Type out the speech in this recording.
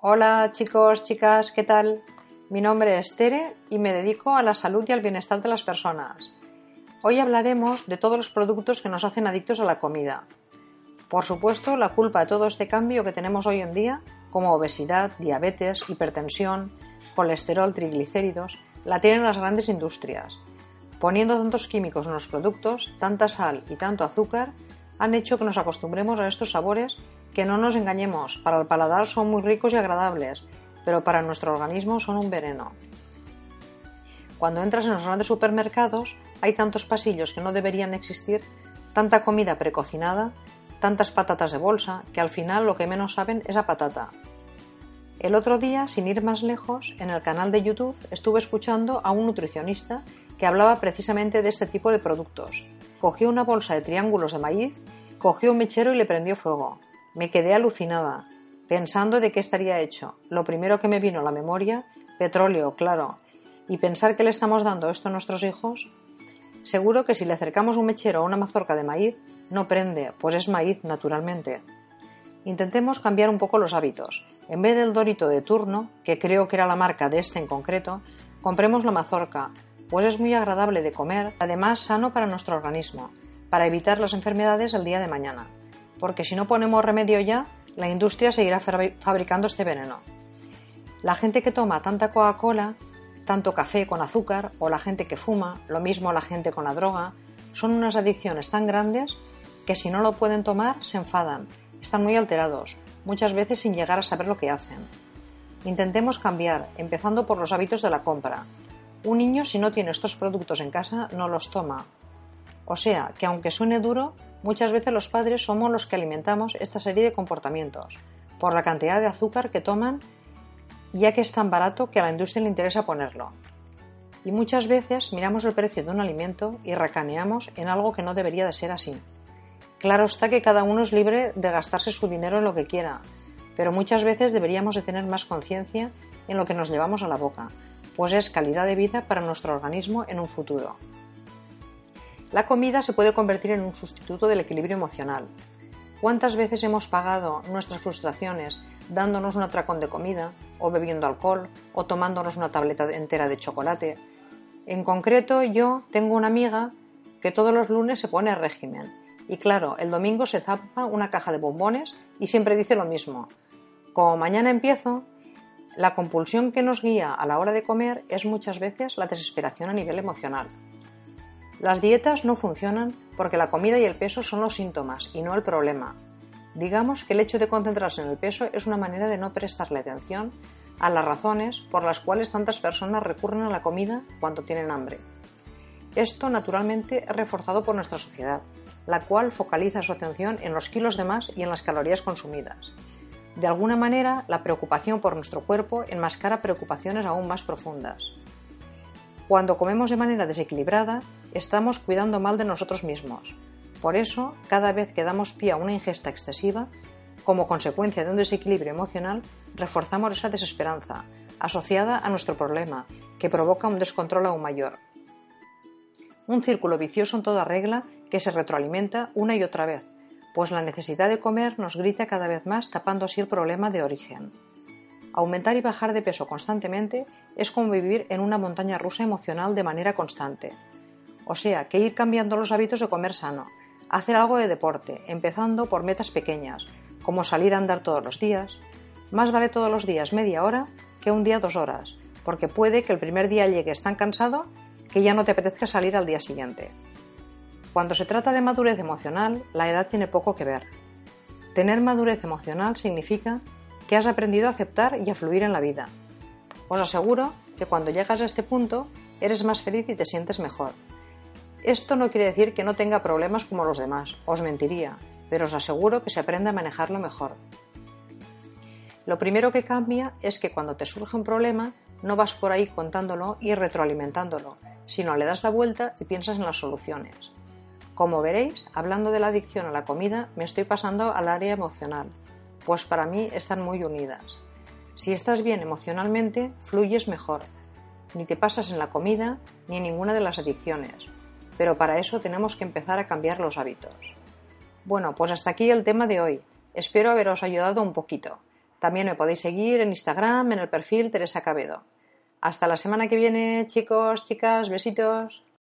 Hola chicos, chicas, ¿qué tal? Mi nombre es Tere y me dedico a la salud y al bienestar de las personas. Hoy hablaremos de todos los productos que nos hacen adictos a la comida. Por supuesto, la culpa de todo este cambio que tenemos hoy en día, como obesidad, diabetes, hipertensión, colesterol, triglicéridos, la tienen las grandes industrias. Poniendo tantos químicos en los productos, tanta sal y tanto azúcar, han hecho que nos acostumbremos a estos sabores que no nos engañemos, para el paladar son muy ricos y agradables, pero para nuestro organismo son un veneno. Cuando entras en los grandes supermercados hay tantos pasillos que no deberían existir, tanta comida precocinada, tantas patatas de bolsa, que al final lo que menos saben es a patata. El otro día, sin ir más lejos, en el canal de YouTube estuve escuchando a un nutricionista que hablaba precisamente de este tipo de productos. Cogió una bolsa de triángulos de maíz, cogió un mechero y le prendió fuego. Me quedé alucinada, pensando de qué estaría hecho. Lo primero que me vino a la memoria, petróleo, claro. Y pensar que le estamos dando esto a nuestros hijos. Seguro que si le acercamos un mechero a una mazorca de maíz, no prende, pues es maíz naturalmente. Intentemos cambiar un poco los hábitos. En vez del dorito de turno, que creo que era la marca de este en concreto, compremos la mazorca, pues es muy agradable de comer, además sano para nuestro organismo, para evitar las enfermedades el día de mañana porque si no ponemos remedio ya, la industria seguirá fabricando este veneno. La gente que toma tanta Coca-Cola, tanto café con azúcar, o la gente que fuma, lo mismo la gente con la droga, son unas adicciones tan grandes que si no lo pueden tomar se enfadan, están muy alterados, muchas veces sin llegar a saber lo que hacen. Intentemos cambiar, empezando por los hábitos de la compra. Un niño si no tiene estos productos en casa no los toma. O sea, que aunque suene duro, Muchas veces los padres somos los que alimentamos esta serie de comportamientos, por la cantidad de azúcar que toman, ya que es tan barato que a la industria le interesa ponerlo. Y muchas veces miramos el precio de un alimento y recaneamos en algo que no debería de ser así. Claro está que cada uno es libre de gastarse su dinero en lo que quiera, pero muchas veces deberíamos de tener más conciencia en lo que nos llevamos a la boca, pues es calidad de vida para nuestro organismo en un futuro. La comida se puede convertir en un sustituto del equilibrio emocional. ¿Cuántas veces hemos pagado nuestras frustraciones dándonos un atracón de comida, o bebiendo alcohol, o tomándonos una tableta entera de chocolate? En concreto, yo tengo una amiga que todos los lunes se pone a régimen. Y claro, el domingo se zapa una caja de bombones y siempre dice lo mismo. Como mañana empiezo, la compulsión que nos guía a la hora de comer es muchas veces la desesperación a nivel emocional. Las dietas no funcionan porque la comida y el peso son los síntomas y no el problema. Digamos que el hecho de concentrarse en el peso es una manera de no prestarle atención a las razones por las cuales tantas personas recurren a la comida cuando tienen hambre. Esto naturalmente es reforzado por nuestra sociedad, la cual focaliza su atención en los kilos de más y en las calorías consumidas. De alguna manera, la preocupación por nuestro cuerpo enmascara preocupaciones aún más profundas. Cuando comemos de manera desequilibrada, estamos cuidando mal de nosotros mismos. Por eso, cada vez que damos pie a una ingesta excesiva, como consecuencia de un desequilibrio emocional, reforzamos esa desesperanza, asociada a nuestro problema, que provoca un descontrol aún mayor. Un círculo vicioso en toda regla que se retroalimenta una y otra vez, pues la necesidad de comer nos grita cada vez más tapando así el problema de origen. Aumentar y bajar de peso constantemente es como vivir en una montaña rusa emocional de manera constante. O sea, que ir cambiando los hábitos de comer sano, hacer algo de deporte, empezando por metas pequeñas, como salir a andar todos los días. Más vale todos los días media hora que un día dos horas, porque puede que el primer día llegues tan cansado que ya no te apetezca salir al día siguiente. Cuando se trata de madurez emocional, la edad tiene poco que ver. Tener madurez emocional significa que has aprendido a aceptar y a fluir en la vida. Os aseguro que cuando llegas a este punto eres más feliz y te sientes mejor. Esto no quiere decir que no tenga problemas como los demás, os mentiría, pero os aseguro que se aprende a manejarlo mejor. Lo primero que cambia es que cuando te surge un problema no vas por ahí contándolo y retroalimentándolo, sino le das la vuelta y piensas en las soluciones. Como veréis, hablando de la adicción a la comida, me estoy pasando al área emocional, pues para mí están muy unidas. Si estás bien emocionalmente, fluyes mejor. Ni te pasas en la comida ni en ninguna de las adicciones. Pero para eso tenemos que empezar a cambiar los hábitos. Bueno, pues hasta aquí el tema de hoy. Espero haberos ayudado un poquito. También me podéis seguir en Instagram en el perfil Teresa Cabedo. Hasta la semana que viene, chicos, chicas, besitos.